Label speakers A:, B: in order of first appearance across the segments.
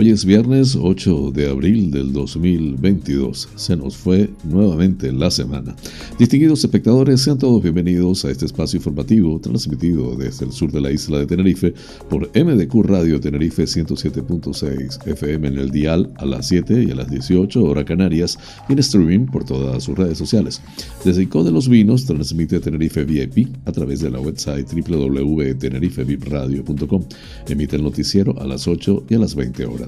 A: Hoy es viernes 8 de abril del 2022. Se nos fue nuevamente la semana. Distinguidos espectadores, sean todos bienvenidos a este espacio informativo transmitido desde el sur de la isla de Tenerife por MDQ Radio Tenerife 107.6 FM en el dial a las 7 y a las 18 hora Canarias y en streaming por todas sus redes sociales. Desde Ico de los Vinos transmite Tenerife VIP a través de la website www.tenerifevipradio.com. Emite el noticiero a las 8 y a las 20 horas.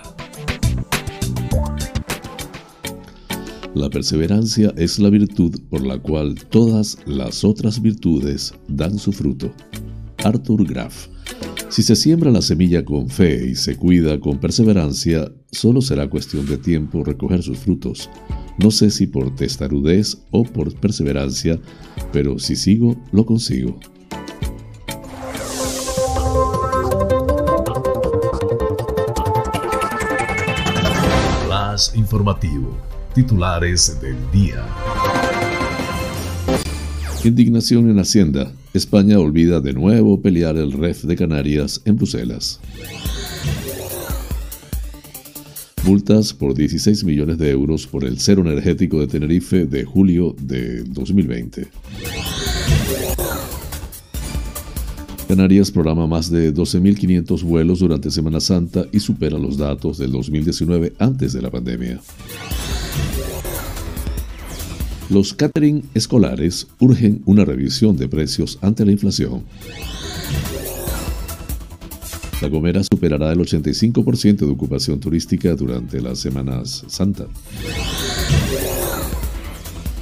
A: La perseverancia es la virtud por la cual todas las otras virtudes dan su fruto. Arthur Graff. Si se siembra la semilla con fe y se cuida con perseverancia, solo será cuestión de tiempo recoger sus frutos. No sé si por testarudez o por perseverancia, pero si sigo, lo consigo.
B: Más informativo Titulares del día.
A: Indignación en Hacienda. España olvida de nuevo pelear el REF de Canarias en Bruselas. Multas por 16 millones de euros por el cero energético de Tenerife de julio de 2020. Canarias programa más de 12.500 vuelos durante Semana Santa y supera los datos del 2019 antes de la pandemia. Los catering escolares urgen una revisión de precios ante la inflación. La Gomera superará el 85% de ocupación turística durante las Semanas Santa.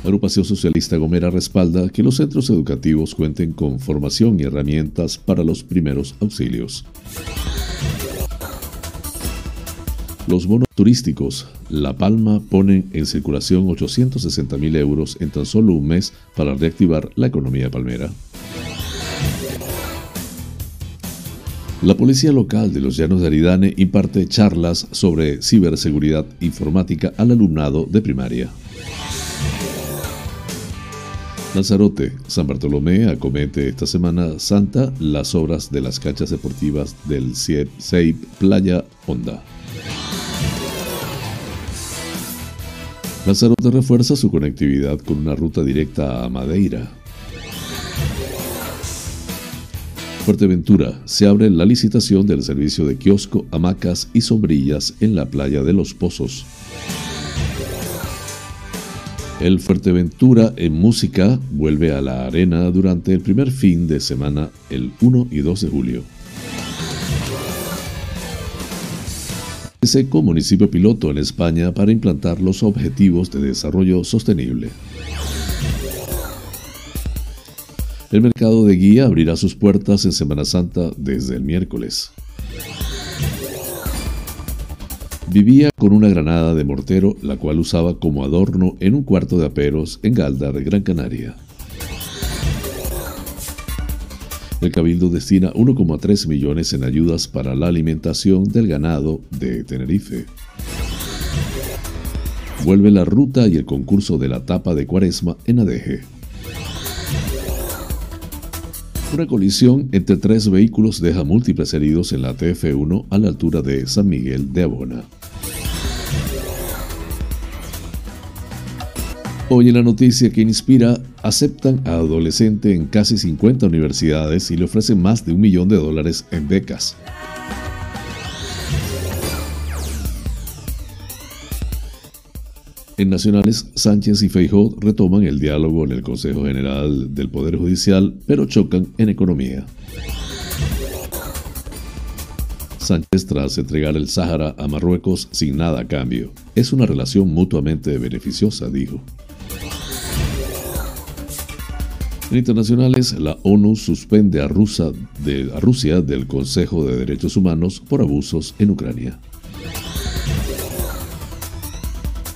A: La agrupación socialista Gomera respalda que los centros educativos cuenten con formación y herramientas para los primeros auxilios. Los bonos turísticos La Palma ponen en circulación 860 mil euros en tan solo un mes para reactivar la economía palmera. La policía local de los Llanos de Aridane imparte charlas sobre ciberseguridad informática al alumnado de primaria. Lanzarote, San Bartolomé acomete esta Semana Santa las obras de las canchas deportivas del CEIP Playa Honda. Lanzarote refuerza su conectividad con una ruta directa a Madeira. Fuerteventura se abre la licitación del servicio de kiosco, hamacas y sombrillas en la playa de Los Pozos. El Fuerteventura en música vuelve a la arena durante el primer fin de semana el 1 y 2 de julio. Como municipio piloto en España para implantar los objetivos de desarrollo sostenible. El mercado de guía abrirá sus puertas en Semana Santa desde el miércoles. Vivía con una granada de mortero, la cual usaba como adorno en un cuarto de aperos en Galdar, Gran Canaria. El Cabildo destina 1,3 millones en ayudas para la alimentación del ganado de Tenerife. Vuelve la ruta y el concurso de la tapa de Cuaresma en Adeje. Una colisión entre tres vehículos deja múltiples heridos en la TF1 a la altura de San Miguel de Abona. Hoy en la noticia que inspira, aceptan a adolescente en casi 50 universidades y le ofrecen más de un millón de dólares en becas. En Nacionales, Sánchez y Feijó retoman el diálogo en el Consejo General del Poder Judicial, pero chocan en economía. Sánchez tras entregar el Sáhara a Marruecos sin nada a cambio. Es una relación mutuamente beneficiosa, dijo internacionales, la ONU suspende a, a Rusia del Consejo de Derechos Humanos por abusos en Ucrania.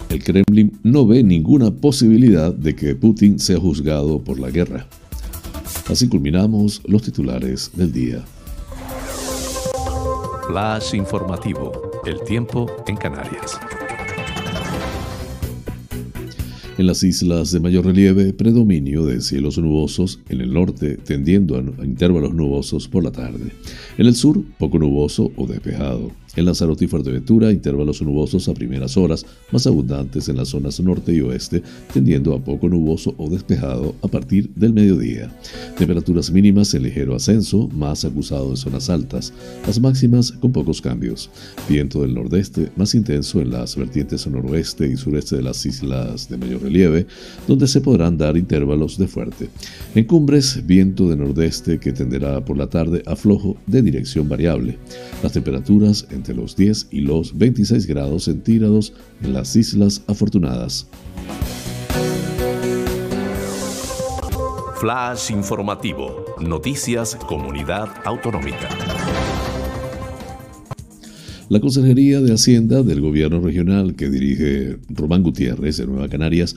A: El Kremlin no ve ninguna posibilidad de que Putin sea juzgado por la guerra. Así culminamos los titulares del día.
B: Flash informativo. El tiempo en Canarias.
A: En las islas de mayor relieve, predominio de cielos nubosos, en el norte tendiendo a intervalos nubosos por la tarde. En el sur, poco nuboso o despejado. En Lanzarote y Fuerteventura, intervalos nubosos a primeras horas, más abundantes en las zonas norte y oeste, tendiendo a poco nuboso o despejado a partir del mediodía. Temperaturas mínimas en ligero ascenso, más acusado en zonas altas. Las máximas con pocos cambios. Viento del nordeste, más intenso en las vertientes noroeste y sureste de las islas de mayor relieve, donde se podrán dar intervalos de fuerte. En cumbres, viento de nordeste que tenderá por la tarde a flojo de dirección variable. Las temperaturas en entre los 10 y los 26 grados centígrados en las Islas Afortunadas.
B: Flash informativo. Noticias Comunidad Autonómica.
A: La Consejería de Hacienda del Gobierno Regional que dirige Román Gutiérrez de Nueva Canarias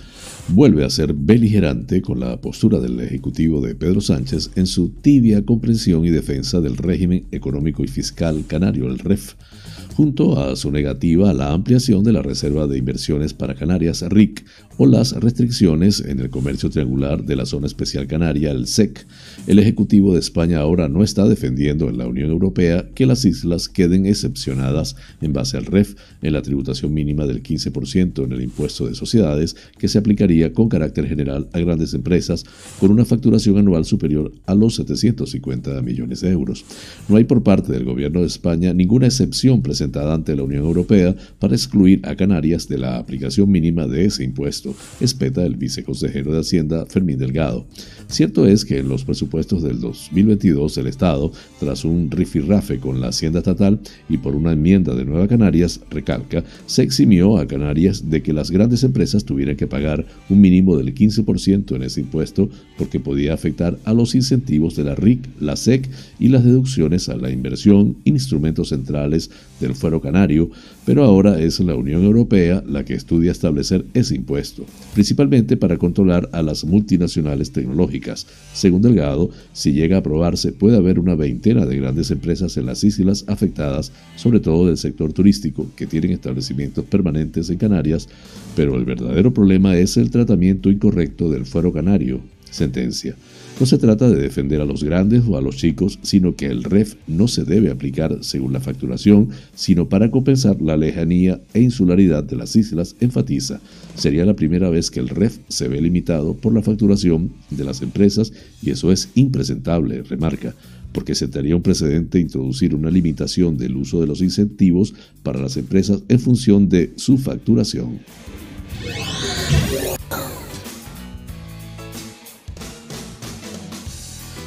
A: vuelve a ser beligerante con la postura del Ejecutivo de Pedro Sánchez en su tibia comprensión y defensa del régimen económico y fiscal canario, el REF, junto a su negativa a la ampliación de la Reserva de Inversiones para Canarias, RIC, o las restricciones en el comercio triangular de la Zona Especial Canaria, el SEC. El Ejecutivo de España ahora no está defendiendo en la Unión Europea que las islas queden excepcionadas en base al REF en la tributación mínima del 15% en el impuesto de sociedades que se aplicaría con carácter general a grandes empresas con una facturación anual superior a los 750 millones de euros. No hay por parte del Gobierno de España ninguna excepción presentada ante la Unión Europea para excluir a Canarias de la aplicación mínima de ese impuesto, espeta el viceconsejero de Hacienda Fermín Delgado. Cierto es que en los presupuestos del 2022 el Estado, tras un rifirrafe con la Hacienda Estatal y por una enmienda de Nueva Canarias, recalca, se eximió a Canarias de que las grandes empresas tuvieran que pagar un mínimo del 15% en ese impuesto porque podía afectar a los incentivos de la RIC, la SEC y las deducciones a la inversión, instrumentos centrales del fuero canario, pero ahora es la Unión Europea la que estudia establecer ese impuesto, principalmente para controlar a las multinacionales tecnológicas. Según Delgado, si llega a aprobarse, puede haber una veintena de grandes empresas en las islas afectadas, sobre todo del sector turístico, que tienen establecimientos permanentes en Canarias, pero el verdadero problema es el tratamiento incorrecto del fuero canario. Sentencia. No se trata de defender a los grandes o a los chicos, sino que el REF no se debe aplicar según la facturación, sino para compensar la lejanía e insularidad de las islas, enfatiza. Sería la primera vez que el REF se ve limitado por la facturación de las empresas y eso es impresentable, remarca porque se un precedente introducir una limitación del uso de los incentivos para las empresas en función de su facturación.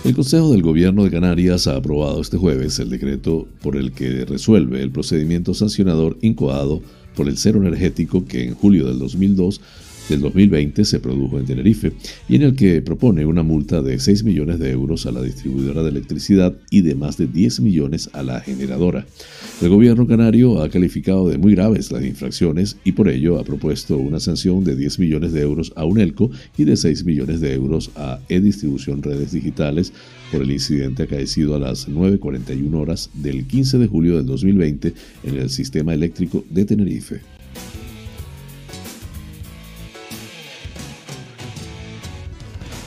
A: El Consejo del Gobierno de Canarias ha aprobado este jueves el decreto por el que resuelve el procedimiento sancionador incoado por el cero energético que en julio del 2002 del 2020 se produjo en Tenerife y en el que propone una multa de 6 millones de euros a la distribuidora de electricidad y de más de 10 millones a la generadora. El gobierno canario ha calificado de muy graves las infracciones y por ello ha propuesto una sanción de 10 millones de euros a UNELCO y de 6 millones de euros a E-Distribución Redes Digitales por el incidente acaecido a las 9.41 horas del 15 de julio del 2020 en el sistema eléctrico de Tenerife.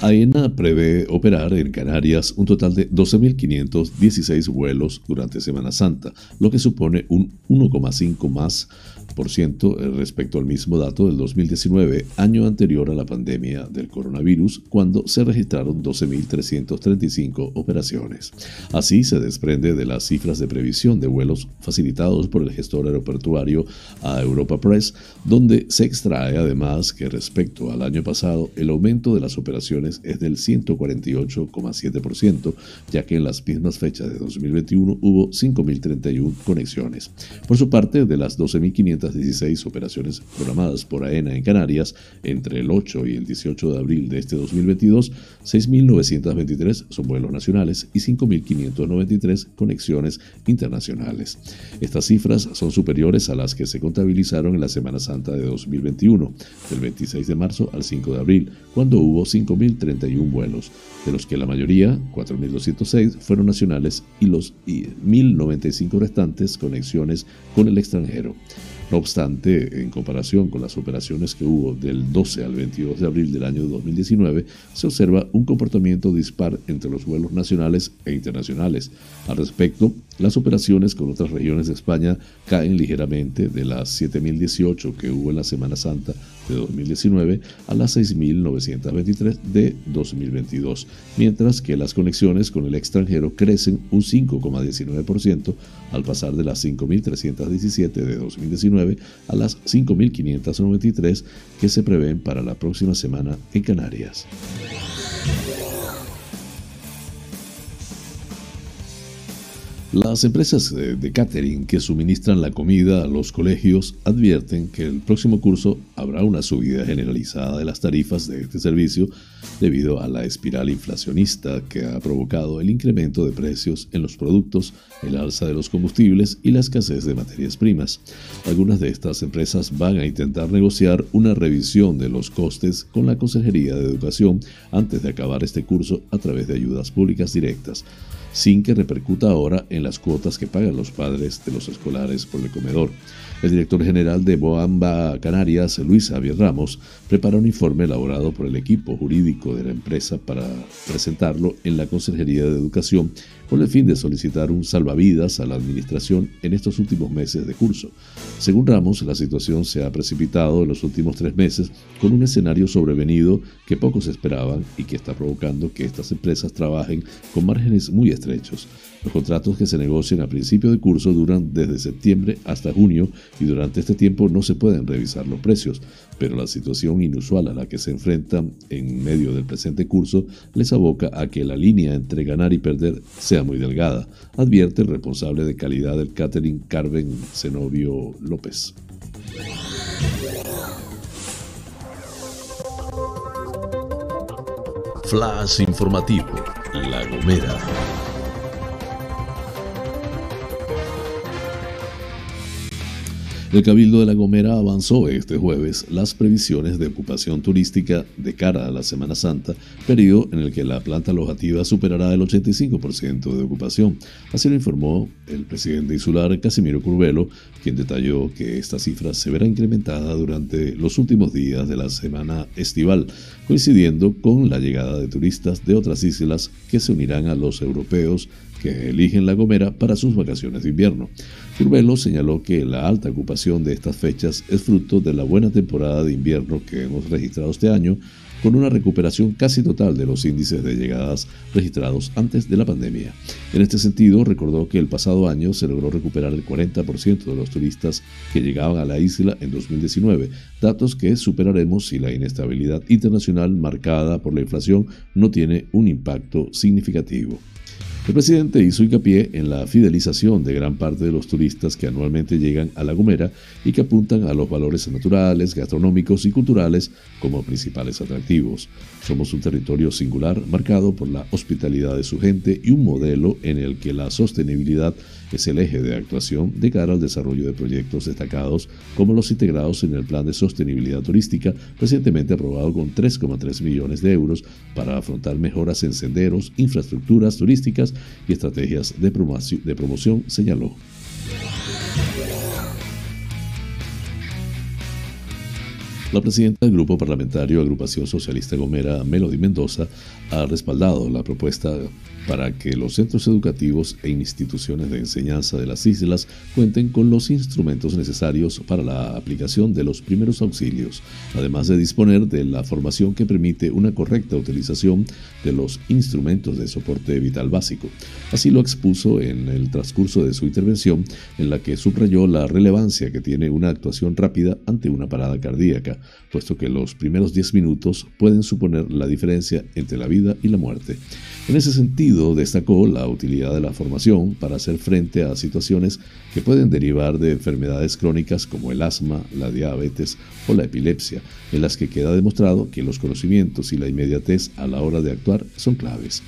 A: AENA prevé operar en Canarias un total de 12.516 vuelos durante Semana Santa, lo que supone un 1,5 más respecto al mismo dato del 2019, año anterior a la pandemia del coronavirus, cuando se registraron 12.335 operaciones. Así se desprende de las cifras de previsión de vuelos facilitados por el gestor aeroportuario a Europa Press, donde se extrae además que respecto al año pasado el aumento de las operaciones es del 148,7%, ya que en las mismas fechas de 2021 hubo 5.031 conexiones. Por su parte, de las 12.516 operaciones programadas por AENA en Canarias entre el 8 y el 18 de abril de este 2022, 6.923 son vuelos nacionales y 5.593 conexiones internacionales. Estas cifras son superiores a las que se contabilizaron en la Semana Santa de 2021, del 26 de marzo al 5 de abril, cuando hubo 5.031 vuelos, de los que la mayoría, 4.206, fueron nacionales y los 1.095 restantes conexiones con el extranjero. No obstante, en comparación con las operaciones que hubo del 12 al 22 de abril del año 2019, se observa un comportamiento dispar entre los vuelos nacionales e internacionales. Al respecto, las operaciones con otras regiones de España caen ligeramente de las 7.018 que hubo en la Semana Santa de 2019 a las 6.923 de 2022, mientras que las conexiones con el extranjero crecen un 5,19% al pasar de las 5.317 de 2019 a las 5.593 que se prevén para la próxima semana en Canarias. Las empresas de catering que suministran la comida a los colegios advierten que el próximo curso habrá una subida generalizada de las tarifas de este servicio debido a la espiral inflacionista que ha provocado el incremento de precios en los productos, el alza de los combustibles y la escasez de materias primas. Algunas de estas empresas van a intentar negociar una revisión de los costes con la Consejería de Educación antes de acabar este curso a través de ayudas públicas directas sin que repercuta ahora en las cuotas que pagan los padres de los escolares por el comedor. El director general de Boamba Canarias, Luis Javier Ramos, prepara un informe elaborado por el equipo jurídico de la empresa para presentarlo en la Consejería de Educación con el fin de solicitar un salvavidas a la Administración en estos últimos meses de curso. Según Ramos, la situación se ha precipitado en los últimos tres meses con un escenario sobrevenido que pocos esperaban y que está provocando que estas empresas trabajen con márgenes muy estrechos. Los contratos que se negocian a principio de curso duran desde septiembre hasta junio y durante este tiempo no se pueden revisar los precios, pero la situación inusual a la que se enfrentan en medio del presente curso les aboca a que la línea entre ganar y perder sea muy delgada, advierte el responsable de calidad del catering Carmen Zenobio López.
B: Flash informativo, La Gomera.
A: El Cabildo de La Gomera avanzó este jueves las previsiones de ocupación turística de cara a la Semana Santa, periodo en el que la planta alojativa superará el 85% de ocupación. Así lo informó el presidente insular Casimiro Curvelo, quien detalló que esta cifra se verá incrementada durante los últimos días de la semana estival, coincidiendo con la llegada de turistas de otras islas que se unirán a los europeos que eligen La Gomera para sus vacaciones de invierno. Curvelo señaló que la alta ocupación de estas fechas es fruto de la buena temporada de invierno que hemos registrado este año, con una recuperación casi total de los índices de llegadas registrados antes de la pandemia. En este sentido, recordó que el pasado año se logró recuperar el 40% de los turistas que llegaban a la isla en 2019, datos que superaremos si la inestabilidad internacional marcada por la inflación no tiene un impacto significativo. El presidente hizo hincapié en la fidelización de gran parte de los turistas que anualmente llegan a La Gomera y que apuntan a los valores naturales, gastronómicos y culturales como principales atractivos. Somos un territorio singular marcado por la hospitalidad de su gente y un modelo en el que la sostenibilidad es el eje de actuación de cara al desarrollo de proyectos destacados como los integrados en el Plan de Sostenibilidad Turística recientemente aprobado con 3,3 millones de euros para afrontar mejoras en senderos, infraestructuras turísticas y estrategias de promoción, señaló. La presidenta del Grupo Parlamentario Agrupación Socialista Gomera, Melody Mendoza, ha respaldado la propuesta para que los centros educativos e instituciones de enseñanza de las islas cuenten con los instrumentos necesarios para la aplicación de los primeros auxilios, además de disponer de la formación que permite una correcta utilización de los instrumentos de soporte vital básico. Así lo expuso en el transcurso de su intervención, en la que subrayó la relevancia que tiene una actuación rápida ante una parada cardíaca, puesto que los primeros 10 minutos pueden suponer la diferencia entre la vida y la muerte. En ese sentido, destacó la utilidad de la formación para hacer frente a situaciones que pueden derivar de enfermedades crónicas como el asma, la diabetes o la epilepsia, en las que queda demostrado que los conocimientos y la inmediatez a la hora de actuar son claves.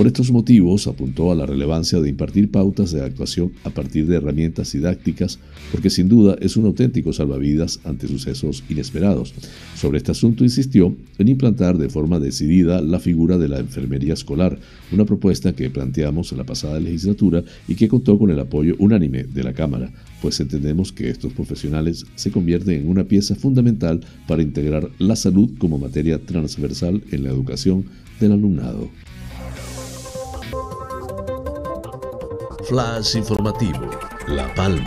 A: Por estos motivos, apuntó a la relevancia de impartir pautas de actuación a partir de herramientas didácticas, porque sin duda es un auténtico salvavidas ante sucesos inesperados. Sobre este asunto insistió en implantar de forma decidida la figura de la enfermería escolar, una propuesta que planteamos en la pasada legislatura y que contó con el apoyo unánime de la Cámara, pues entendemos que estos profesionales se convierten en una pieza fundamental para integrar la salud como materia transversal en la educación del alumnado.
B: Flash informativo, La Palma.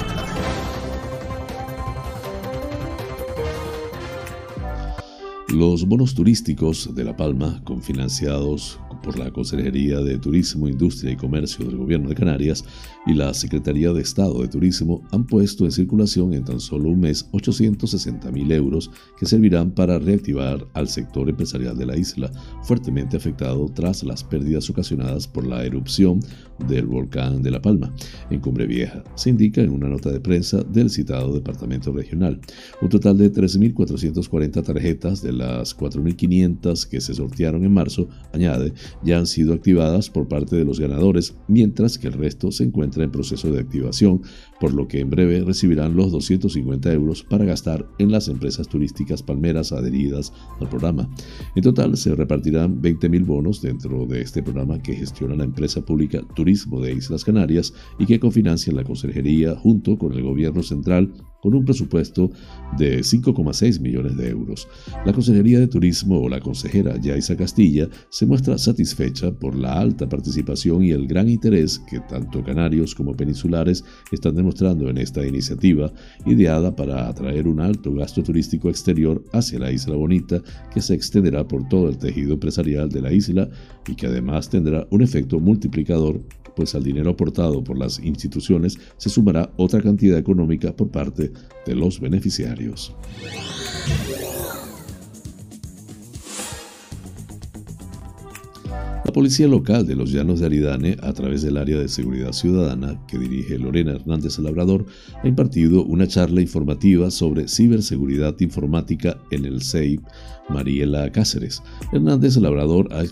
A: Los bonos turísticos de La Palma, confinanciados por la Consejería de Turismo, Industria y Comercio del Gobierno de Canarias y la Secretaría de Estado de Turismo han puesto en circulación en tan solo un mes 860 mil euros que servirán para reactivar al sector empresarial de la isla, fuertemente afectado tras las pérdidas ocasionadas por la erupción del volcán de La Palma en Cumbre Vieja, se indica en una nota de prensa del citado departamento regional. Un total de 13.440 tarjetas de las 4.500 que se sortearon en marzo, añade, ya han sido activadas por parte de los ganadores, mientras que el resto se encuentra en proceso de activación, por lo que en breve recibirán los 250 euros para gastar en las empresas turísticas palmeras adheridas al programa. En total se repartirán 20.000 bonos dentro de este programa que gestiona la empresa pública Turismo de Islas Canarias y que cofinancia la Consejería junto con el Gobierno Central con un presupuesto de 5,6 millones de euros. La Consejería de Turismo o la consejera Yaisa Castilla se muestra satisfecha por la alta participación y el gran interés que tanto canarios como peninsulares están demostrando en esta iniciativa, ideada para atraer un alto gasto turístico exterior hacia la Isla Bonita que se extenderá por todo el tejido empresarial de la isla y que además tendrá un efecto multiplicador pues al dinero aportado por las instituciones se sumará otra cantidad económica por parte de los beneficiarios. Policía local de los Llanos de Aridane, a través del área de seguridad ciudadana que dirige Lorena Hernández Labrador, ha impartido una charla informativa sobre ciberseguridad informática en el CEIP Mariela Cáceres. Hernández Labrador ha,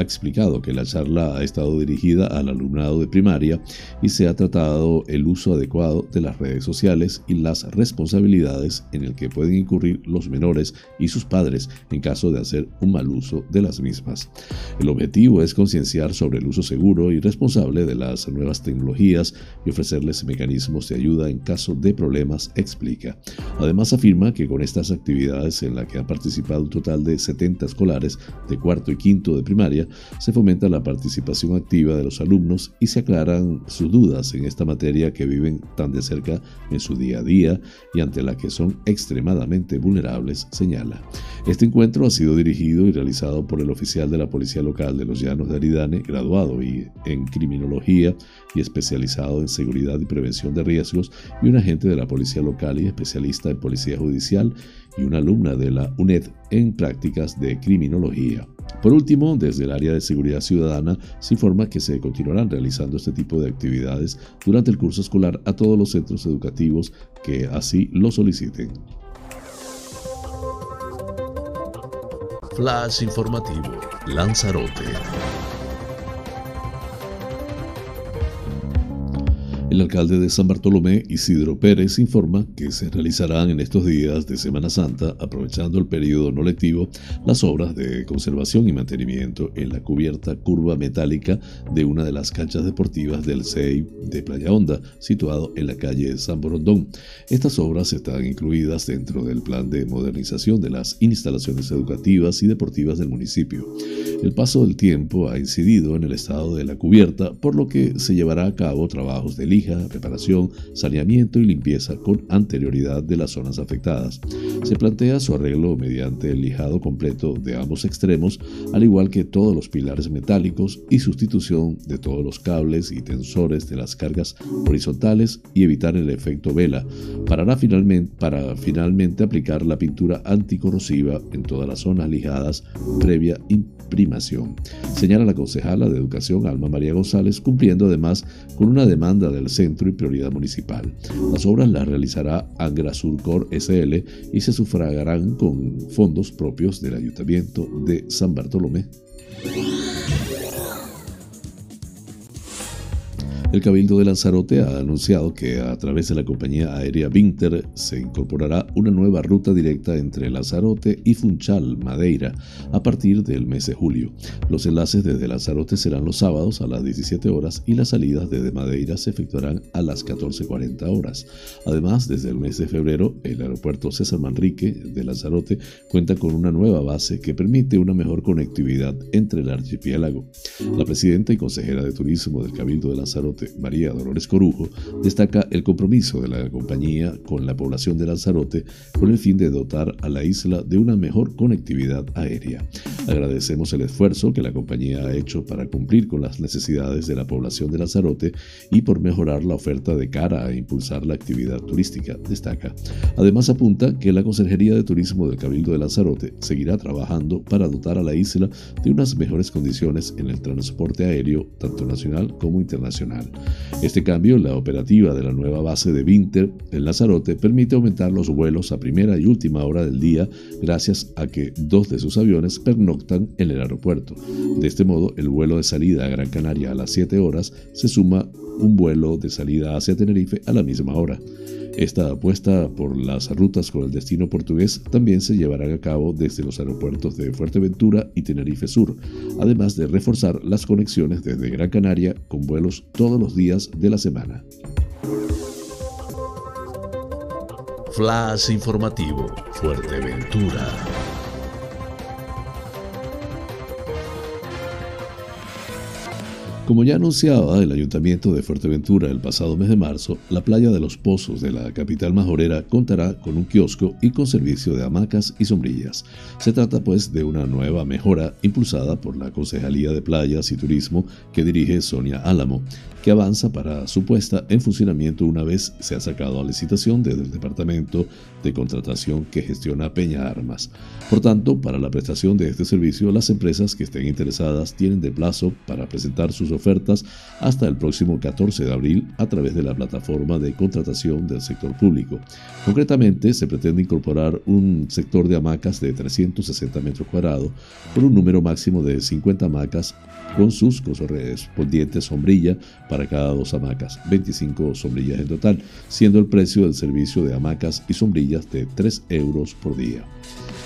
A: explicado que la charla ha estado dirigida al alumnado de primaria y se ha tratado el uso adecuado de las redes sociales y las responsabilidades en el que pueden incurrir los menores y sus padres en caso de hacer un mal uso de las mismas. El objetivo es concienciar sobre el uso seguro y responsable de las nuevas tecnologías y ofrecerles mecanismos de ayuda en caso de problemas, explica. Además afirma que con estas actividades en las que ha participado total de 70 escolares de cuarto y quinto de primaria, se fomenta la participación activa de los alumnos y se aclaran sus dudas en esta materia que viven tan de cerca en su día a día y ante la que son extremadamente vulnerables, señala. Este encuentro ha sido dirigido y realizado por el oficial de la Policía Local de los Llanos de Aridane, graduado en criminología y especializado en seguridad y prevención de riesgos, y un agente de la Policía Local y especialista en Policía Judicial y una alumna de la UNED en prácticas de criminología. Por último, desde el área de seguridad ciudadana se informa que se continuarán realizando este tipo de actividades durante el curso escolar a todos los centros educativos que así lo soliciten.
B: Flash informativo, Lanzarote.
A: Alcalde de San Bartolomé, Isidro Pérez, informa que se realizarán en estos días de Semana Santa, aprovechando el periodo no lectivo, las obras de conservación y mantenimiento en la cubierta curva metálica de una de las canchas deportivas del CEI de Playa Honda, situado en la calle San Borondón. Estas obras están incluidas dentro del plan de modernización de las instalaciones educativas y deportivas del municipio. El paso del tiempo ha incidido en el estado de la cubierta, por lo que se llevará a cabo trabajos de lija, preparación, saneamiento y limpieza con anterioridad de las zonas afectadas. Se plantea su arreglo mediante el lijado completo de ambos extremos, al igual que todos los pilares metálicos y sustitución de todos los cables y tensores de las cargas horizontales y evitar el efecto vela, para finalmente, para finalmente aplicar la pintura anticorrosiva en todas las zonas lijadas previa primación, señala la concejala de Educación Alma María González, cumpliendo además con una demanda del centro y prioridad municipal. Las obras las realizará Angra Surcor SL y se sufragarán con fondos propios del Ayuntamiento de San Bartolomé. El Cabildo de Lanzarote ha anunciado que a través de la compañía aérea Vinter se incorporará una nueva ruta directa entre Lanzarote y Funchal, Madeira, a partir del mes de julio. Los enlaces desde Lanzarote serán los sábados a las 17 horas y las salidas desde Madeira se efectuarán a las 14.40 horas. Además, desde el mes de febrero, el aeropuerto César Manrique de Lanzarote cuenta con una nueva base que permite una mejor conectividad entre el archipiélago. La presidenta y consejera de turismo del Cabildo de Lanzarote, María Dolores Corujo, destaca el compromiso de la compañía con la población de Lanzarote con el fin de dotar a la isla de una mejor conectividad aérea. Agradecemos el esfuerzo que la compañía ha hecho para cumplir con las necesidades de la población de Lanzarote y por mejorar la oferta de cara a impulsar la actividad turística, destaca. Además apunta que la Consejería de Turismo del Cabildo de Lanzarote seguirá trabajando para dotar a la isla de unas mejores condiciones en el transporte aéreo, tanto nacional como internacional. Este cambio la operativa de la nueva base de Winter en Lanzarote permite aumentar los vuelos a primera y última hora del día gracias a que dos de sus aviones pernoctan en el aeropuerto. De este modo, el vuelo de salida a Gran Canaria a las 7 horas se suma un vuelo de salida hacia Tenerife a la misma hora. Esta apuesta por las rutas con el destino portugués también se llevará a cabo desde los aeropuertos de Fuerteventura y Tenerife Sur, además de reforzar las conexiones desde Gran Canaria con vuelos todos los días de la semana.
B: Flash informativo Fuerteventura.
A: Como ya anunciaba el Ayuntamiento de Fuerteventura el pasado mes de marzo, la playa de los Pozos de la capital majorera contará con un kiosco y con servicio de hamacas y sombrillas. Se trata pues de una nueva mejora impulsada por la Concejalía de Playas y Turismo que dirige Sonia Álamo, que avanza para su puesta en funcionamiento una vez se ha sacado a licitación desde el Departamento de Contratación que gestiona Peña Armas. Por tanto, para la prestación de este servicio, las empresas que estén interesadas tienen de plazo para presentar sus ofertas hasta el próximo 14 de abril a través de la plataforma de contratación del sector público. Concretamente, se pretende incorporar un sector de hamacas de 360 metros cuadrados por un número máximo de 50 hamacas con sus correspondientes sombrilla para cada dos hamacas, 25 sombrillas en total, siendo el precio del servicio de hamacas y sombrillas de 3 euros por día.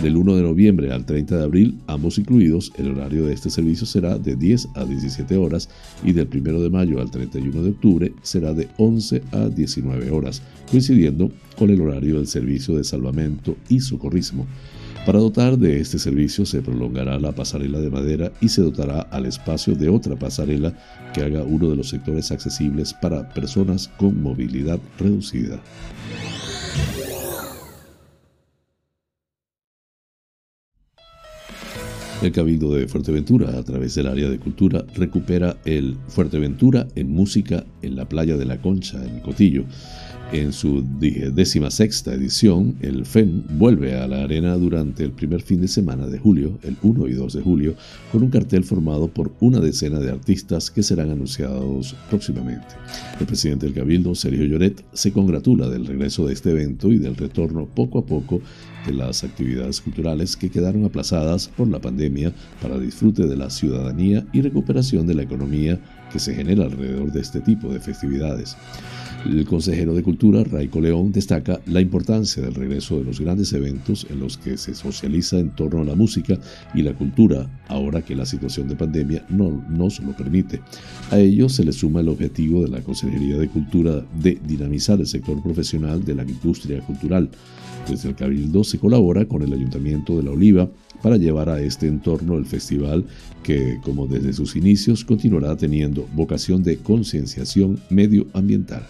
A: Del 1 de noviembre al 30 de abril, ambos incluidos, el horario de este servicio será de 10 a 17 horas y del 1 de mayo al 31 de octubre será de 11 a 19 horas, coincidiendo con el horario del servicio de salvamento y socorrismo. Para dotar de este servicio se prolongará la pasarela de madera y se dotará al espacio de otra pasarela que haga uno de los sectores accesibles para personas con movilidad reducida. El Cabildo de Fuerteventura, a través del área de cultura, recupera el Fuerteventura en música en la playa de la Concha, en Cotillo. En su décima sexta edición, el FEM vuelve a la arena durante el primer fin de semana de julio, el 1 y 2 de julio, con un cartel formado por una decena de artistas que serán anunciados próximamente. El presidente del Cabildo, Sergio Lloret, se congratula del regreso de este evento y del retorno poco a poco de las actividades culturales que quedaron aplazadas por la pandemia para disfrute de la ciudadanía y recuperación de la economía que se genera alrededor de este tipo de festividades. El consejero de Cultura, Raico León, destaca la importancia del regreso de los grandes eventos en los que se socializa en torno a la música y la cultura, ahora que la situación de pandemia no nos lo permite. A ello se le suma el objetivo de la Consejería de Cultura de dinamizar el sector profesional de la industria cultural. Desde el Cabildo se colabora con el Ayuntamiento de La Oliva para llevar a este entorno el festival que, como desde sus inicios, continuará teniendo vocación de concienciación medioambiental.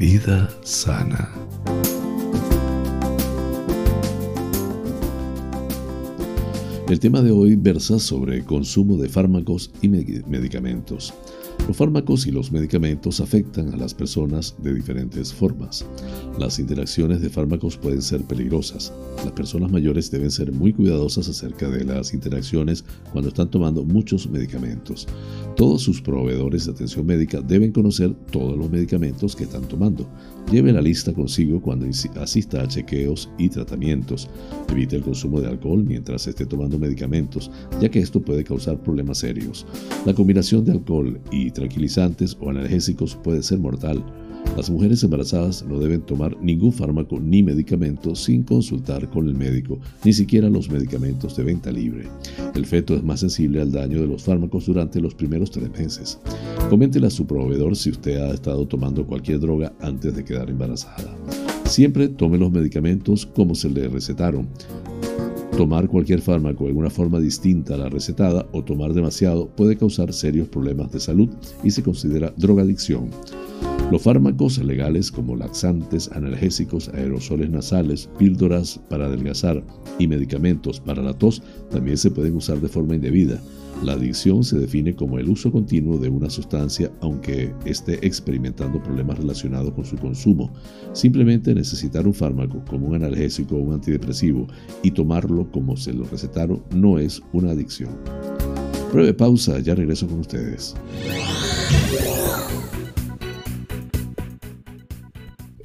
B: Vida sana.
A: El tema de hoy versa sobre consumo de fármacos y medicamentos. Los fármacos y los medicamentos afectan a las personas de diferentes formas. Las interacciones de fármacos pueden ser peligrosas. Las personas mayores deben ser muy cuidadosas acerca de las interacciones cuando están tomando muchos medicamentos. Todos sus proveedores de atención médica deben conocer todos los medicamentos que están tomando. Lleve la lista consigo cuando asista a chequeos y tratamientos. Evite el consumo de alcohol mientras esté tomando medicamentos, ya que esto puede causar problemas serios. La combinación de alcohol y tranquilizantes o analgésicos puede ser mortal. Las mujeres embarazadas no deben tomar ningún fármaco ni medicamento sin consultar con el médico, ni siquiera los medicamentos de venta libre. El feto es más sensible al daño de los fármacos durante los primeros tres meses. Coméntele a su proveedor si usted ha estado tomando cualquier droga antes de quedar embarazada. Siempre tome los medicamentos como se le recetaron. Tomar cualquier fármaco en una forma distinta a la recetada o tomar demasiado puede causar serios problemas de salud y se considera drogadicción. Los fármacos legales como laxantes, analgésicos, aerosoles nasales, píldoras para adelgazar y medicamentos para la tos también se pueden usar de forma indebida. La adicción se define como el uso continuo de una sustancia aunque esté experimentando problemas relacionados con su consumo. Simplemente necesitar un fármaco como un analgésico o un antidepresivo y tomarlo como se lo recetaron no es una adicción. Breve pausa, ya regreso con ustedes.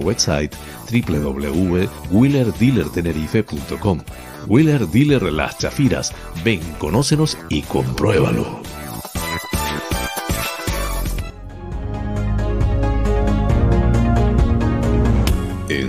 B: website www.wheelerdealertenerife.com. Wheeler Dealer Las Chafiras. Ven, conócenos y compruébalo.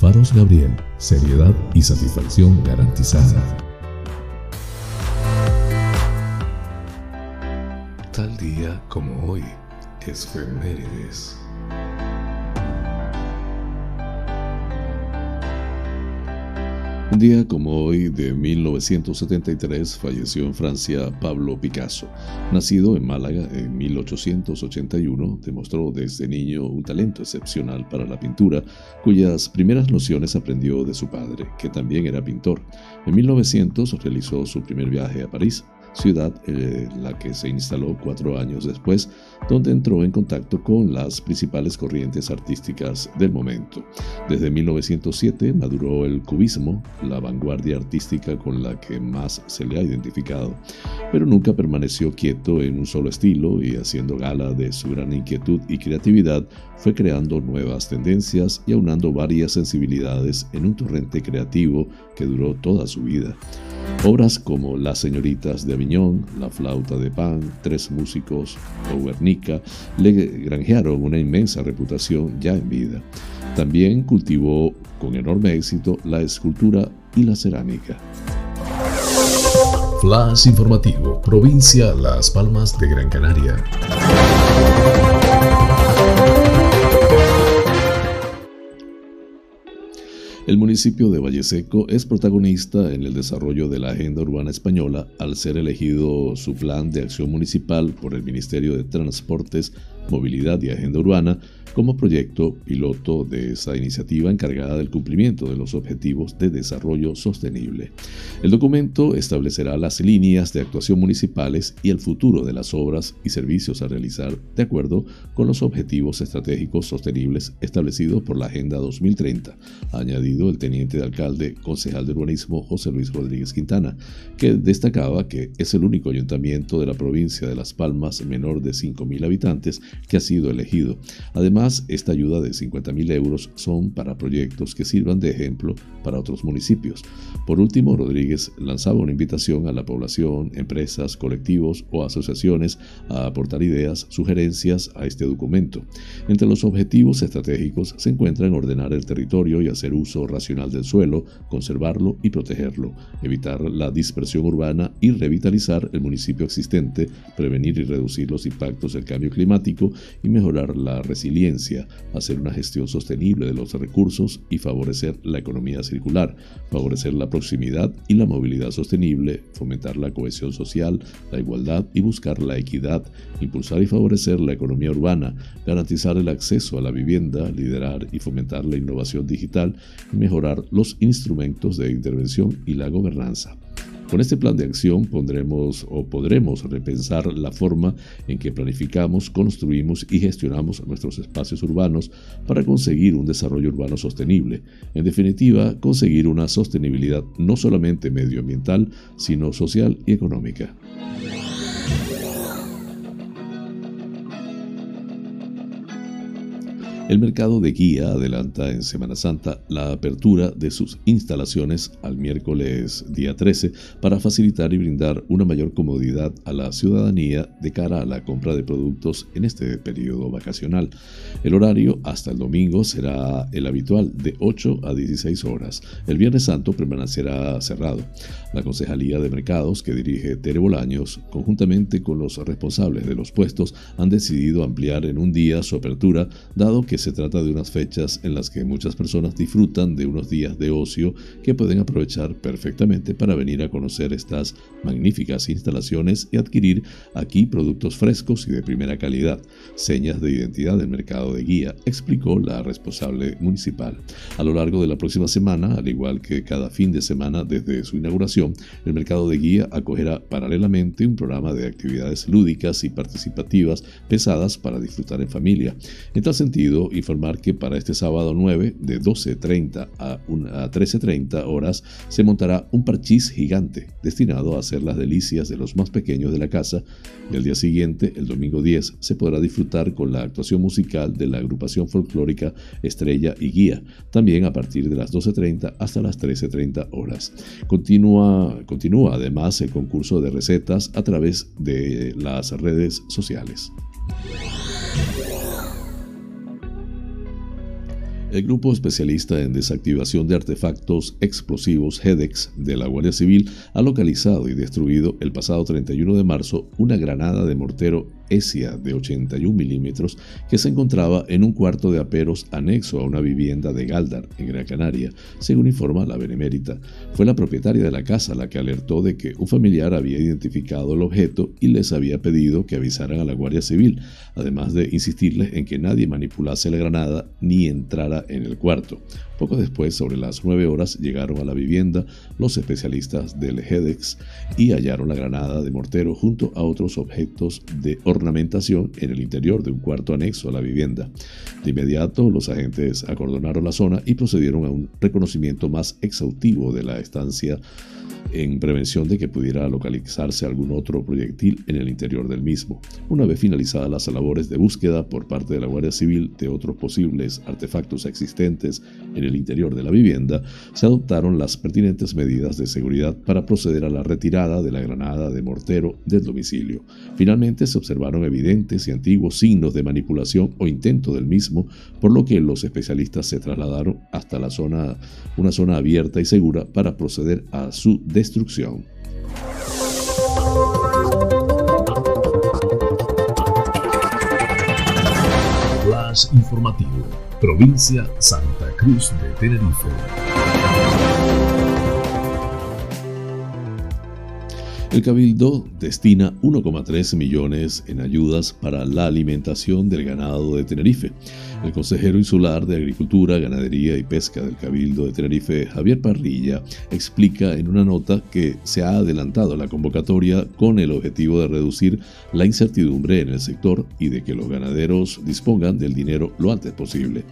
B: Faros Gabriel, seriedad y satisfacción garantizada. Tal día como hoy, es Femérides.
A: Un día como hoy de 1973 falleció en Francia Pablo Picasso. Nacido en Málaga en 1881, demostró desde niño un talento excepcional para la pintura, cuyas primeras nociones aprendió de su padre, que también era pintor. En 1900 realizó su primer viaje a París ciudad en la que se instaló cuatro años después, donde entró en contacto con las principales corrientes artísticas del momento. Desde 1907 maduró el cubismo, la vanguardia artística con la que más se le ha identificado, pero nunca permaneció quieto en un solo estilo y haciendo gala de su gran inquietud y creatividad, fue creando nuevas tendencias y aunando varias sensibilidades en un torrente creativo que duró toda su vida. Obras como Las señoritas de Aviñón, La flauta de pan, Tres músicos o Guernica le granjearon una inmensa reputación ya en vida. También cultivó con enorme éxito la escultura y la cerámica.
B: Flash informativo, provincia Las Palmas de Gran Canaria.
A: El municipio de Valleseco es protagonista en el desarrollo de la Agenda Urbana Española al ser elegido su plan de acción municipal por el Ministerio de Transportes, Movilidad y Agenda Urbana como proyecto piloto de esa iniciativa encargada del cumplimiento de los objetivos de desarrollo sostenible. El documento establecerá las líneas de actuación municipales y el futuro de las obras y servicios a realizar de acuerdo con los objetivos estratégicos sostenibles establecidos por la Agenda 2030, ha añadido el teniente de alcalde, concejal de urbanismo José Luis Rodríguez Quintana, que destacaba que es el único ayuntamiento de la provincia de Las Palmas menor de 5.000 habitantes que ha sido elegido. Además, esta ayuda de 50.000 euros son para proyectos que sirvan de ejemplo para otros municipios. Por último, Rodríguez lanzaba una invitación a la población, empresas, colectivos o asociaciones a aportar ideas, sugerencias a este documento. Entre los objetivos estratégicos se encuentran ordenar el territorio y hacer uso racional del suelo, conservarlo y protegerlo, evitar la dispersión urbana y revitalizar el municipio existente, prevenir y reducir los impactos del cambio climático y mejorar la resiliencia hacer una gestión sostenible de los recursos y favorecer la economía circular, favorecer la proximidad y la movilidad sostenible, fomentar la cohesión social, la igualdad y buscar la equidad, impulsar y favorecer la economía urbana, garantizar el acceso a la vivienda, liderar y fomentar la innovación digital y mejorar los instrumentos de intervención y la gobernanza. Con este plan de acción pondremos o podremos repensar la forma en que planificamos, construimos y gestionamos nuestros espacios urbanos para conseguir un desarrollo urbano sostenible. En definitiva, conseguir una sostenibilidad no solamente medioambiental, sino social y económica. El mercado de guía adelanta en Semana Santa la apertura de sus instalaciones al miércoles día 13 para facilitar y brindar una mayor comodidad a la ciudadanía de cara a la compra de productos en este periodo vacacional. El horario hasta el domingo será el habitual de 8 a 16 horas. El Viernes Santo permanecerá cerrado. La Concejalía de Mercados que dirige Tere Bolaños, conjuntamente con los responsables de los puestos, han decidido ampliar en un día su apertura dado que se trata de unas fechas en las que muchas personas disfrutan de unos días de ocio que pueden aprovechar perfectamente para venir a conocer estas magníficas instalaciones y adquirir aquí productos frescos y de primera calidad, señas de identidad del mercado de guía, explicó la responsable municipal. A lo largo de la próxima semana, al igual que cada fin de semana desde su inauguración, el mercado de guía acogerá paralelamente un programa de actividades lúdicas y participativas pesadas para disfrutar en familia. En tal sentido, informar que para este sábado 9, de 12.30 a, a 13.30 horas, se montará un parchís gigante destinado a hacer las delicias de los más pequeños de la casa y al día siguiente, el domingo 10, se podrá disfrutar con la actuación musical de la agrupación folclórica Estrella y Guía, también a partir de las 12.30 hasta las 13.30 horas. Continúa, continúa además el concurso de recetas a través de las redes sociales. El grupo especialista en desactivación de artefactos explosivos HEDEX de la Guardia Civil ha localizado y destruido el pasado 31 de marzo una granada de mortero ESIA de 81 milímetros que se encontraba en un cuarto de aperos anexo a una vivienda de Galdar, en Gran Canaria, según informa la Benemérita. Fue la propietaria de la casa la que alertó de que un familiar había identificado el objeto y les había pedido que avisaran a la Guardia Civil, además de insistirles en que nadie manipulase la granada ni entrara en el cuarto. Poco después, sobre las 9 horas, llegaron a la vivienda los especialistas del HEDEX y hallaron la granada de mortero junto a otros objetos de ornamentación en el interior de un cuarto anexo a la vivienda. De inmediato, los agentes acordonaron la zona y procedieron a un reconocimiento más exhaustivo de la estancia en prevención de que pudiera localizarse algún otro proyectil en el interior del mismo. Una vez finalizadas las labores de búsqueda por parte de la Guardia Civil de otros posibles artefactos existentes en el interior de la vivienda, se adoptaron las pertinentes medidas de seguridad para proceder a la retirada de la granada de mortero del domicilio. Finalmente se observaron evidentes y antiguos signos de manipulación o intento del mismo, por lo que los especialistas se trasladaron hasta la zona, una zona abierta y segura para proceder a su destrucción.
B: Informativo, provincia Santa Cruz de Tenerife.
A: El Cabildo destina 1,3 millones en ayudas para la alimentación del ganado de Tenerife. El consejero insular de Agricultura, Ganadería y Pesca del Cabildo de Tenerife, Javier Parrilla, explica en una nota que se ha adelantado la convocatoria con el objetivo de reducir la incertidumbre en el sector y de que los ganaderos dispongan del dinero lo antes posible.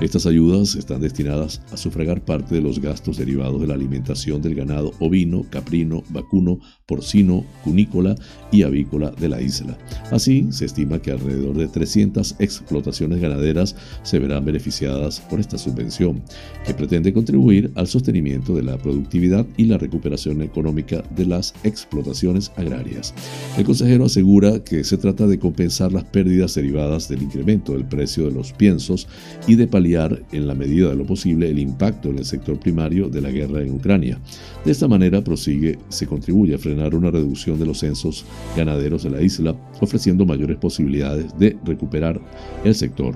A: Estas ayudas están destinadas a sufragar parte de los gastos derivados de la alimentación del ganado ovino, caprino, vacuno, porcino, cunícola y avícola de la isla. Así, se estima que alrededor de 300 explotaciones ganaderas se verán beneficiadas por esta subvención, que pretende contribuir al sostenimiento de la productividad y la recuperación económica de las explotaciones agrarias. El consejero asegura que se trata de compensar las pérdidas derivadas del incremento del precio de los piensos y de paliar en la medida de lo posible el impacto en el sector primario de la guerra en Ucrania. De esta manera, prosigue, se contribuye a frenar una reducción de los censos ganaderos de la isla, ofreciendo mayores posibilidades de recuperar el sector.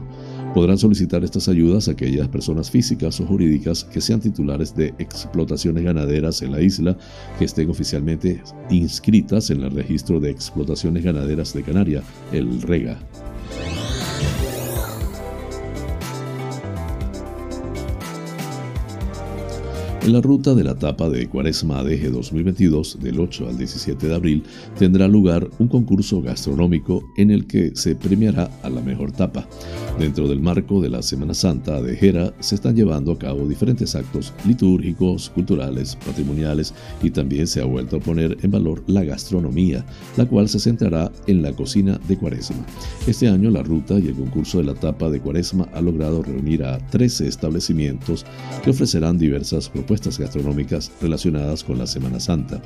A: Podrán solicitar estas ayudas aquellas personas físicas o jurídicas que sean titulares de explotaciones ganaderas en la isla, que estén oficialmente inscritas en el registro de explotaciones ganaderas de Canaria, el REGA. En la ruta de la etapa de Cuaresma Deje 2022, del 8 al 17 de abril, tendrá lugar un concurso gastronómico en el que se premiará a la mejor tapa. Dentro del marco de la Semana Santa de Jera se están llevando a cabo diferentes actos litúrgicos, culturales, patrimoniales y también se ha vuelto a poner en valor la gastronomía, la cual se centrará en la cocina de Cuaresma. Este año la ruta y el concurso de la tapa de Cuaresma ha logrado reunir a 13 establecimientos que ofrecerán diversas propuestas propuestas gastronómicas relacionadas con la Semana Santa.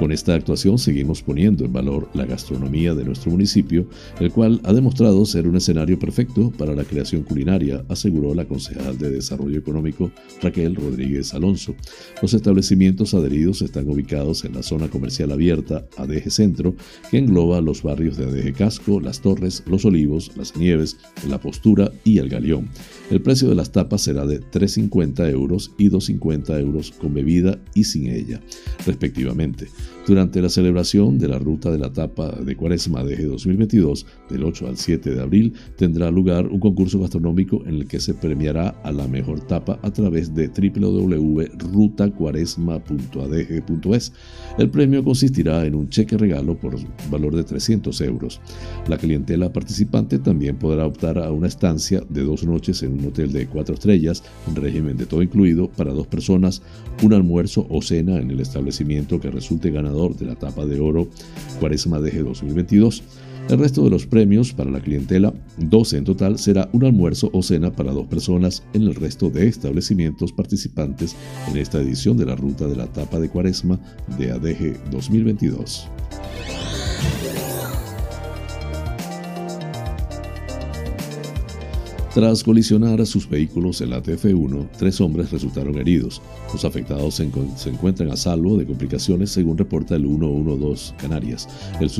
A: Con esta actuación seguimos poniendo en valor la gastronomía de nuestro municipio, el cual ha demostrado ser un escenario perfecto para la creación culinaria, aseguró la concejal de Desarrollo Económico Raquel Rodríguez Alonso. Los establecimientos adheridos están ubicados en la zona comercial abierta ADG Centro, que engloba los barrios de ADG Casco, Las Torres, Los Olivos, Las Nieves, La Postura y El Galeón. El precio de las tapas será de 3,50 euros y 2,50 euros con bebida y sin ella, respectivamente. Durante la celebración de la Ruta de la Tapa de Cuaresma de 2022, del 8 al 7 de abril, tendrá lugar un concurso gastronómico en el que se premiará a la mejor tapa a través de www.rutacuaresma.adg.es. El premio consistirá en un cheque regalo por valor de 300 euros. La clientela participante también podrá optar a una estancia de dos noches en un hotel de cuatro estrellas, en régimen de todo incluido, para dos personas, un almuerzo o cena en el establecimiento que resulte ganador de la tapa de oro Cuaresma DG 2022. El resto de los premios para la clientela, 12 en total, será un almuerzo o cena para dos personas en el resto de establecimientos participantes en esta edición de la Ruta de la Tapa de Cuaresma de ADG 2022. Tras colisionar sus vehículos en la TF1, tres hombres resultaron heridos. Los afectados se, encuentran a salvo de complicaciones según reporta el 112 Canarias. El,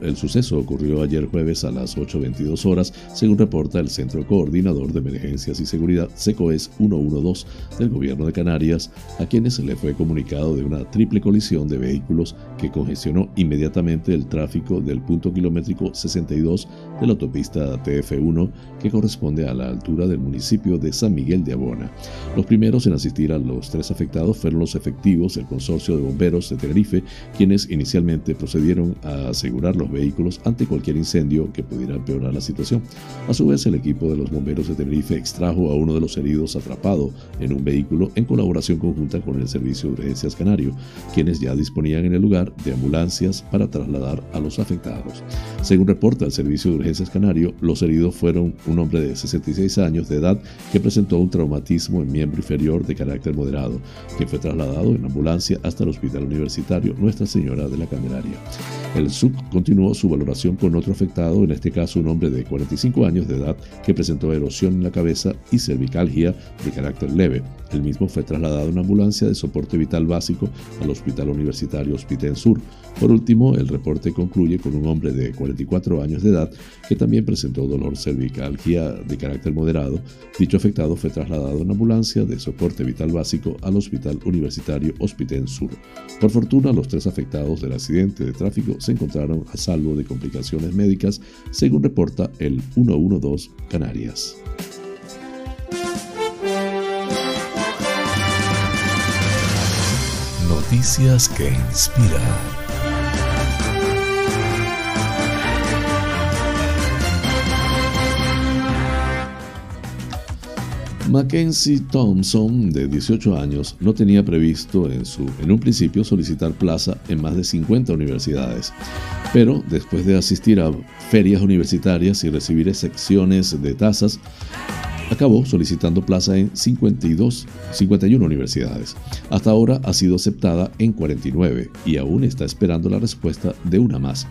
A: el suceso ocurrió ayer jueves a las 8.22 horas, según reporta el Centro Coordinador de Emergencias y Seguridad SECOES 112 del Gobierno de Canarias, a quienes se le fue comunicado de una triple colisión de vehículos que congestionó inmediatamente el tráfico del punto kilométrico 62 de la autopista TF1 que corresponde a la altura del municipio de San Miguel de Abona. Los primeros en asistir a los tres afectados fueron los efectivos del Consorcio de Bomberos de Tenerife, quienes inicialmente procedieron a asegurar los vehículos ante cualquier incendio que pudiera empeorar la situación. A su vez, el equipo de los bomberos de Tenerife extrajo a uno de los heridos atrapado en un vehículo en colaboración conjunta con el Servicio de Urgencias Canario, quienes ya disponían en el lugar de ambulancias para trasladar a los afectados. Según reporta el Servicio de Urgencias Canario, los heridos fueron un hombre de 65 años de edad que presentó un traumatismo en miembro inferior de carácter moderado, que fue trasladado en ambulancia hasta el Hospital Universitario Nuestra Señora de la Candelaria. El SUC continuó su valoración con otro afectado, en este caso un hombre de 45 años de edad que presentó erosión en la cabeza y cervicalgia de carácter leve. El mismo fue trasladado en ambulancia de soporte vital básico al Hospital Universitario Hospital Sur. Por último, el reporte concluye con un hombre de 44 años de edad que también presentó dolor cervicalgia de carácter moderado. Dicho afectado fue trasladado en ambulancia de soporte vital básico al Hospital Universitario Hospital Sur. Por fortuna, los tres afectados del accidente de tráfico se encontraron a salvo de complicaciones médicas, según reporta el 112 Canarias.
B: Noticias que inspiran.
A: Mackenzie Thompson, de 18 años, no tenía previsto en, su, en un principio solicitar plaza en más de 50 universidades, pero después de asistir a ferias universitarias y recibir secciones de tasas, acabó solicitando plaza en 52, 51 universidades. Hasta ahora ha sido aceptada en 49 y aún está esperando la respuesta de una más.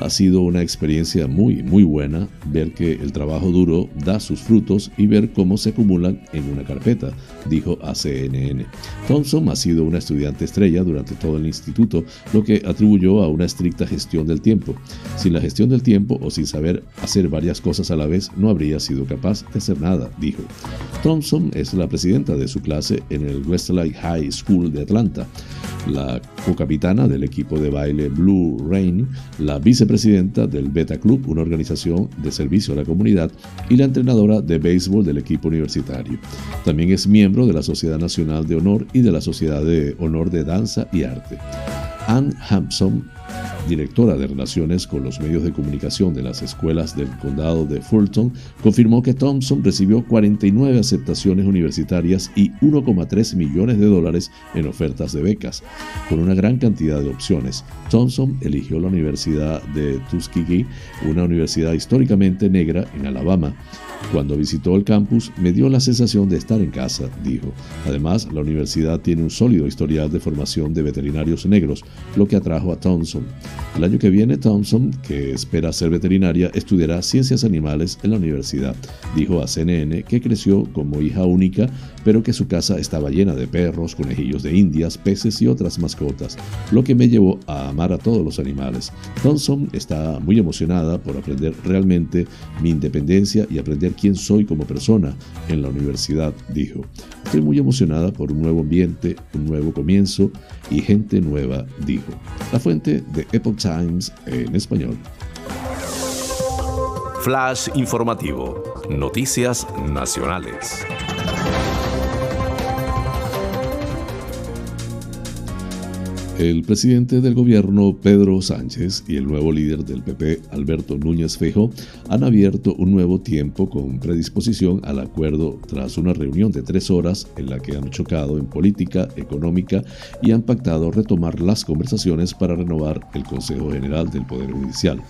A: Ha sido una experiencia muy, muy buena ver que el trabajo duro da sus frutos y ver cómo se acumulan en una carpeta, dijo a CNN. Thompson ha sido una estudiante estrella durante todo el instituto, lo que atribuyó a una estricta gestión del tiempo. Sin la gestión del tiempo o sin saber hacer varias cosas a la vez, no habría sido capaz de hacer nada, dijo. Thompson es la presidenta de su clase en el Westlake High School de Atlanta, la co-capitana del equipo de baile Blue Rain, la vicepresidenta del Beta Club, una organización de servicio a la comunidad, y la entrenadora de béisbol del equipo universitario. También es miembro de la Sociedad Nacional de Honor y de la Sociedad de Honor de Danza y Arte. Anne Hampson directora de Relaciones con los Medios de Comunicación de las escuelas del condado de Fulton, confirmó que Thompson recibió 49 aceptaciones universitarias y 1,3 millones de dólares en ofertas de becas. Con una gran cantidad de opciones, Thompson eligió la Universidad de Tuskegee, una universidad históricamente negra en Alabama, cuando visitó el campus me dio la sensación de estar en casa, dijo. Además, la universidad tiene un sólido historial de formación de veterinarios negros, lo que atrajo a Thompson. El año que viene, Thompson, que espera ser veterinaria, estudiará ciencias animales en la universidad. Dijo a CNN que creció como hija única, pero que su casa estaba llena de perros, conejillos de indias, peces y otras mascotas, lo que me llevó a amar a todos los animales. Thompson está muy emocionada por aprender realmente mi independencia y aprender quién soy como persona en la universidad, dijo. Estoy muy emocionada por un nuevo ambiente, un nuevo comienzo y gente nueva, dijo. La fuente de Epoch Times en español.
B: Flash informativo. Noticias nacionales.
A: El presidente del gobierno, Pedro Sánchez, y el nuevo líder del PP, Alberto Núñez Fejo, han abierto un nuevo tiempo con predisposición al acuerdo tras una reunión de tres horas en la que han chocado en política, económica y han pactado retomar las conversaciones para renovar el Consejo General del Poder Judicial.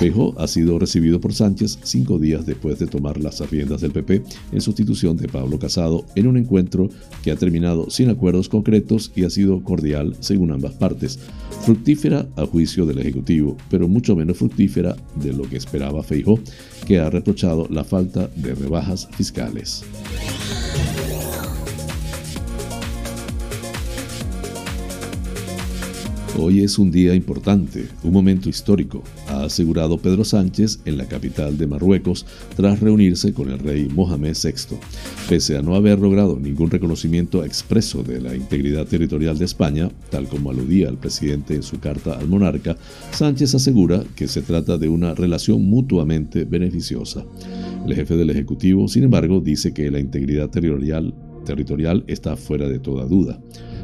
A: Fejo ha sido recibido por Sánchez cinco días después de tomar las riendas del PP en sustitución de Pablo Casado en un encuentro que ha terminado sin acuerdos concretos y ha sido cordial según ambas partes, fructífera a juicio del Ejecutivo, pero mucho menos fructífera de lo que esperaba Feijo, que ha reprochado la falta de rebajas fiscales. Hoy es un día importante, un momento histórico, ha asegurado Pedro Sánchez en la capital de Marruecos tras reunirse con el rey Mohamed VI. Pese a no haber logrado ningún reconocimiento expreso de la integridad territorial de España, tal como aludía el presidente en su carta al monarca, Sánchez asegura que se trata de una relación mutuamente beneficiosa. El jefe del Ejecutivo, sin embargo, dice que la integridad territorial, territorial está fuera de toda duda.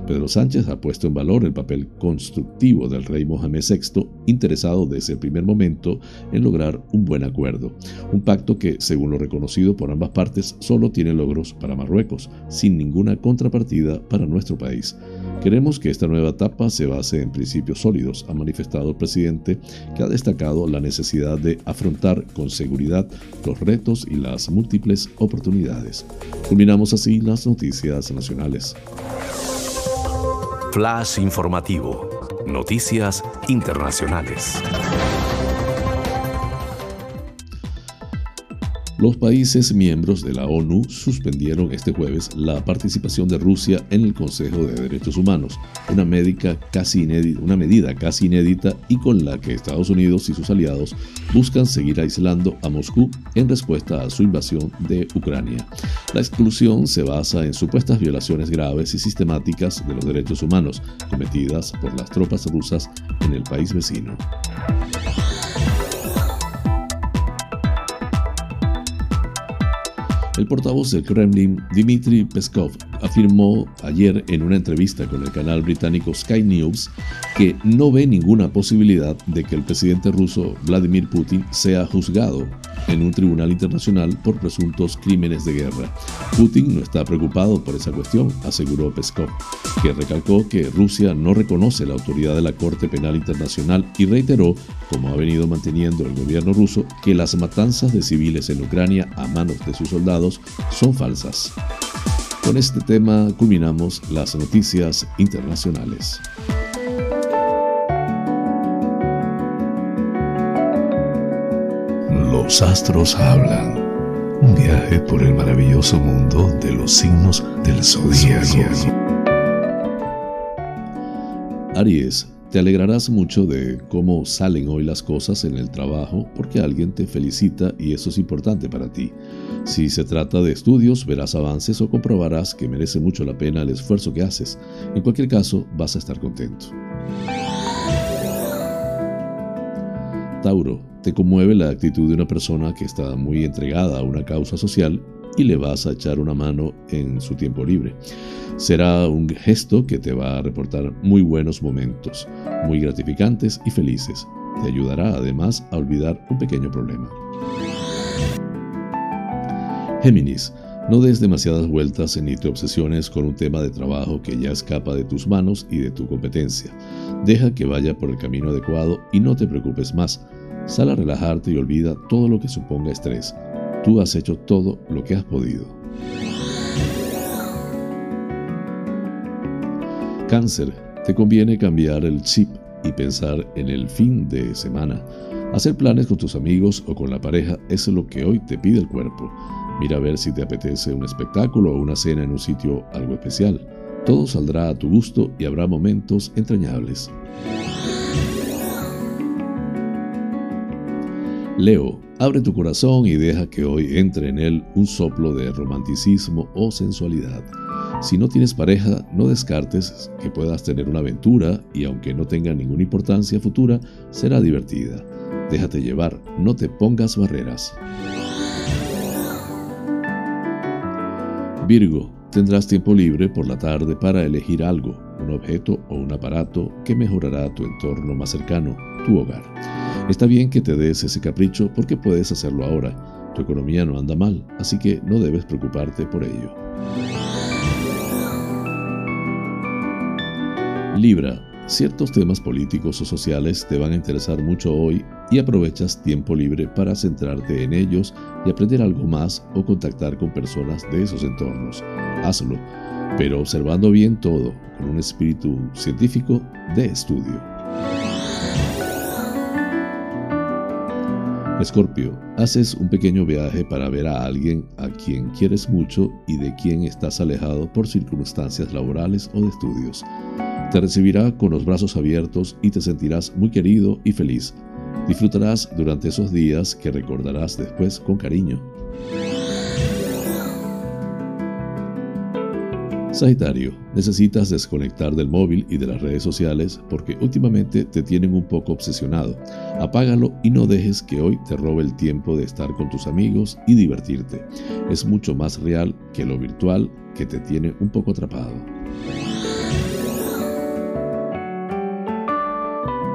A: Pedro Sánchez ha puesto en valor el papel constructivo del rey Mohamed VI, interesado desde el primer momento en lograr un buen acuerdo. Un pacto que, según lo reconocido por ambas partes, solo tiene logros para Marruecos, sin ninguna contrapartida para nuestro país. Queremos que esta nueva etapa se base en principios sólidos, ha manifestado el presidente, que ha destacado la necesidad de afrontar con seguridad los retos y las múltiples oportunidades. Culminamos así las noticias nacionales.
B: Flash informativo. Noticias internacionales.
A: Los países miembros de la ONU suspendieron este jueves la participación de Rusia en el Consejo de Derechos Humanos, una, medida casi inédita y con la que Estados Unidos y sus aliados buscan seguir aislando a Moscú en respuesta a su invasión de Ucrania. La exclusión se basa en supuestas violaciones graves y sistemáticas de los derechos humanos cometidas por las tropas rusas en el país vecino. El portavoz del Kremlin, Dmitry Peskov, afirmó ayer en una entrevista con el canal británico Sky News que no ve ninguna posibilidad de que el presidente ruso Vladimir Putin sea juzgado en un tribunal internacional por presuntos crímenes de guerra. Putin no está preocupado por esa cuestión, aseguró Peskov, que recalcó que Rusia no reconoce la autoridad de la Corte Penal Internacional y reiteró, como ha venido manteniendo el gobierno ruso, que las matanzas de civiles en Ucrania a manos de sus soldados son falsas. Con este tema culminamos las noticias internacionales.
B: Los astros hablan. Un viaje por el maravilloso mundo de los signos del zodiaco.
A: Aries, te alegrarás mucho de cómo salen hoy las cosas en el trabajo porque alguien te felicita y eso es importante para ti. Si se trata de estudios, verás avances o comprobarás que merece mucho la pena el esfuerzo que haces. En cualquier caso, vas a estar contento. Tauro, te conmueve la actitud de una persona que está muy entregada a una causa social y le vas a echar una mano en su tiempo libre. Será un gesto que te va a reportar muy buenos momentos, muy gratificantes y felices. Te ayudará además a olvidar un pequeño problema. Géminis, no des demasiadas vueltas ni te obsesiones con un tema de trabajo que ya escapa de tus manos y de tu competencia. Deja que vaya por el camino adecuado y no te preocupes más. Sal a relajarte y olvida todo lo que suponga estrés. Tú has hecho todo lo que has podido. Cáncer, te conviene cambiar el chip y pensar en el fin de semana. Hacer planes con tus amigos o con la pareja es lo que hoy te pide el cuerpo. Mira a ver si te apetece un espectáculo o una cena en un sitio algo especial. Todo saldrá a tu gusto y habrá momentos entrañables. Leo, abre tu corazón y deja que hoy entre en él un soplo de romanticismo o sensualidad. Si no tienes pareja, no descartes que puedas tener una aventura y aunque no tenga ninguna importancia futura, será divertida. Déjate llevar, no te pongas barreras. Virgo, tendrás tiempo libre por la tarde para elegir algo, un objeto o un aparato que mejorará tu entorno más cercano, tu hogar. Está bien que te des ese capricho porque puedes hacerlo ahora. Tu economía no anda mal, así que no debes preocuparte por ello. Libra, Ciertos temas políticos o sociales te van a interesar mucho hoy y aprovechas tiempo libre para centrarte en ellos y aprender algo más o contactar con personas de esos entornos. Hazlo, pero observando bien todo con un espíritu científico de estudio. Escorpio, haces un pequeño viaje para ver a alguien a quien quieres mucho y de quien estás alejado por circunstancias laborales o de estudios. Te recibirá con los brazos abiertos y te sentirás muy querido y feliz. Disfrutarás durante esos días que recordarás después con cariño. Sagitario, necesitas desconectar del móvil y de las redes sociales porque últimamente te tienen un poco obsesionado. Apágalo y no dejes que hoy te robe el tiempo de estar con tus amigos y divertirte. Es mucho más real que lo virtual que te tiene un poco atrapado.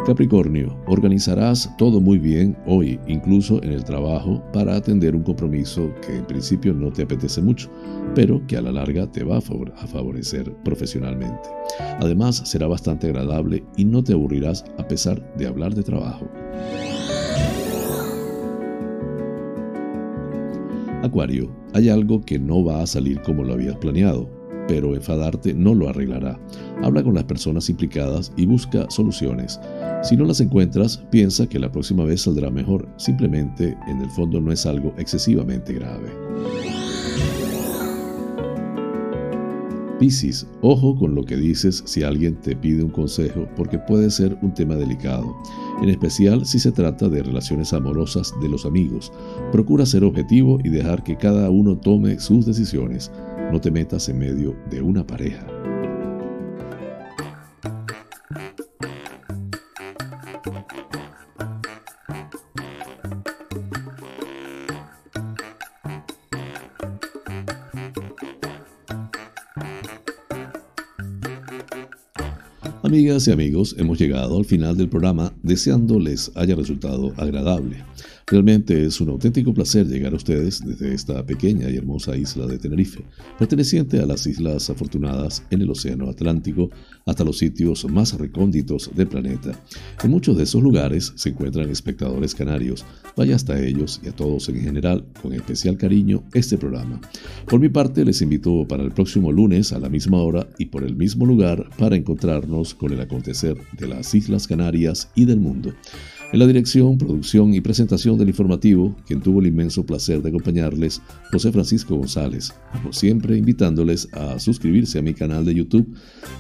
A: Capricornio, organizarás todo muy bien hoy, incluso en el trabajo, para atender un compromiso que en principio no te apetece mucho, pero que a la larga te va a favorecer profesionalmente. Además, será bastante agradable y no te aburrirás a pesar de hablar de trabajo. Acuario, hay algo que no va a salir como lo habías planeado pero enfadarte no lo arreglará. Habla con las personas implicadas y busca soluciones. Si no las encuentras, piensa que la próxima vez saldrá mejor. Simplemente, en el fondo, no es algo excesivamente grave. Piscis, ojo con lo que dices si alguien te pide un consejo porque puede ser un tema delicado, en especial si se trata de relaciones amorosas de los amigos. Procura ser objetivo y dejar que cada uno tome sus decisiones. No te metas en medio de una pareja. Amigas y amigos, hemos llegado al final del programa deseando les haya resultado agradable. Realmente es un auténtico placer llegar a ustedes desde esta pequeña y hermosa isla de Tenerife, perteneciente a las Islas Afortunadas en el Océano Atlántico, hasta los sitios más recónditos del planeta. En muchos de esos lugares se encuentran espectadores canarios. Vaya hasta ellos y a todos en general, con especial cariño, este programa. Por mi parte, les invito para el próximo lunes a la misma hora y por el mismo lugar para encontrarnos con el acontecer de las Islas Canarias y del mundo. En la dirección, producción y presentación del informativo, quien tuvo el inmenso placer de acompañarles, José Francisco González, como siempre invitándoles a suscribirse a mi canal de YouTube,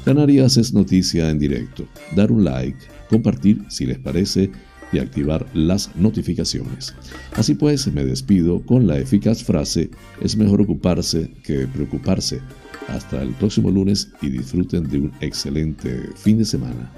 A: Canarias es Noticia en directo, dar un like, compartir si les parece y activar las notificaciones. Así pues, me despido con la eficaz frase, es mejor ocuparse que preocuparse. Hasta el próximo lunes y disfruten de un excelente fin de semana.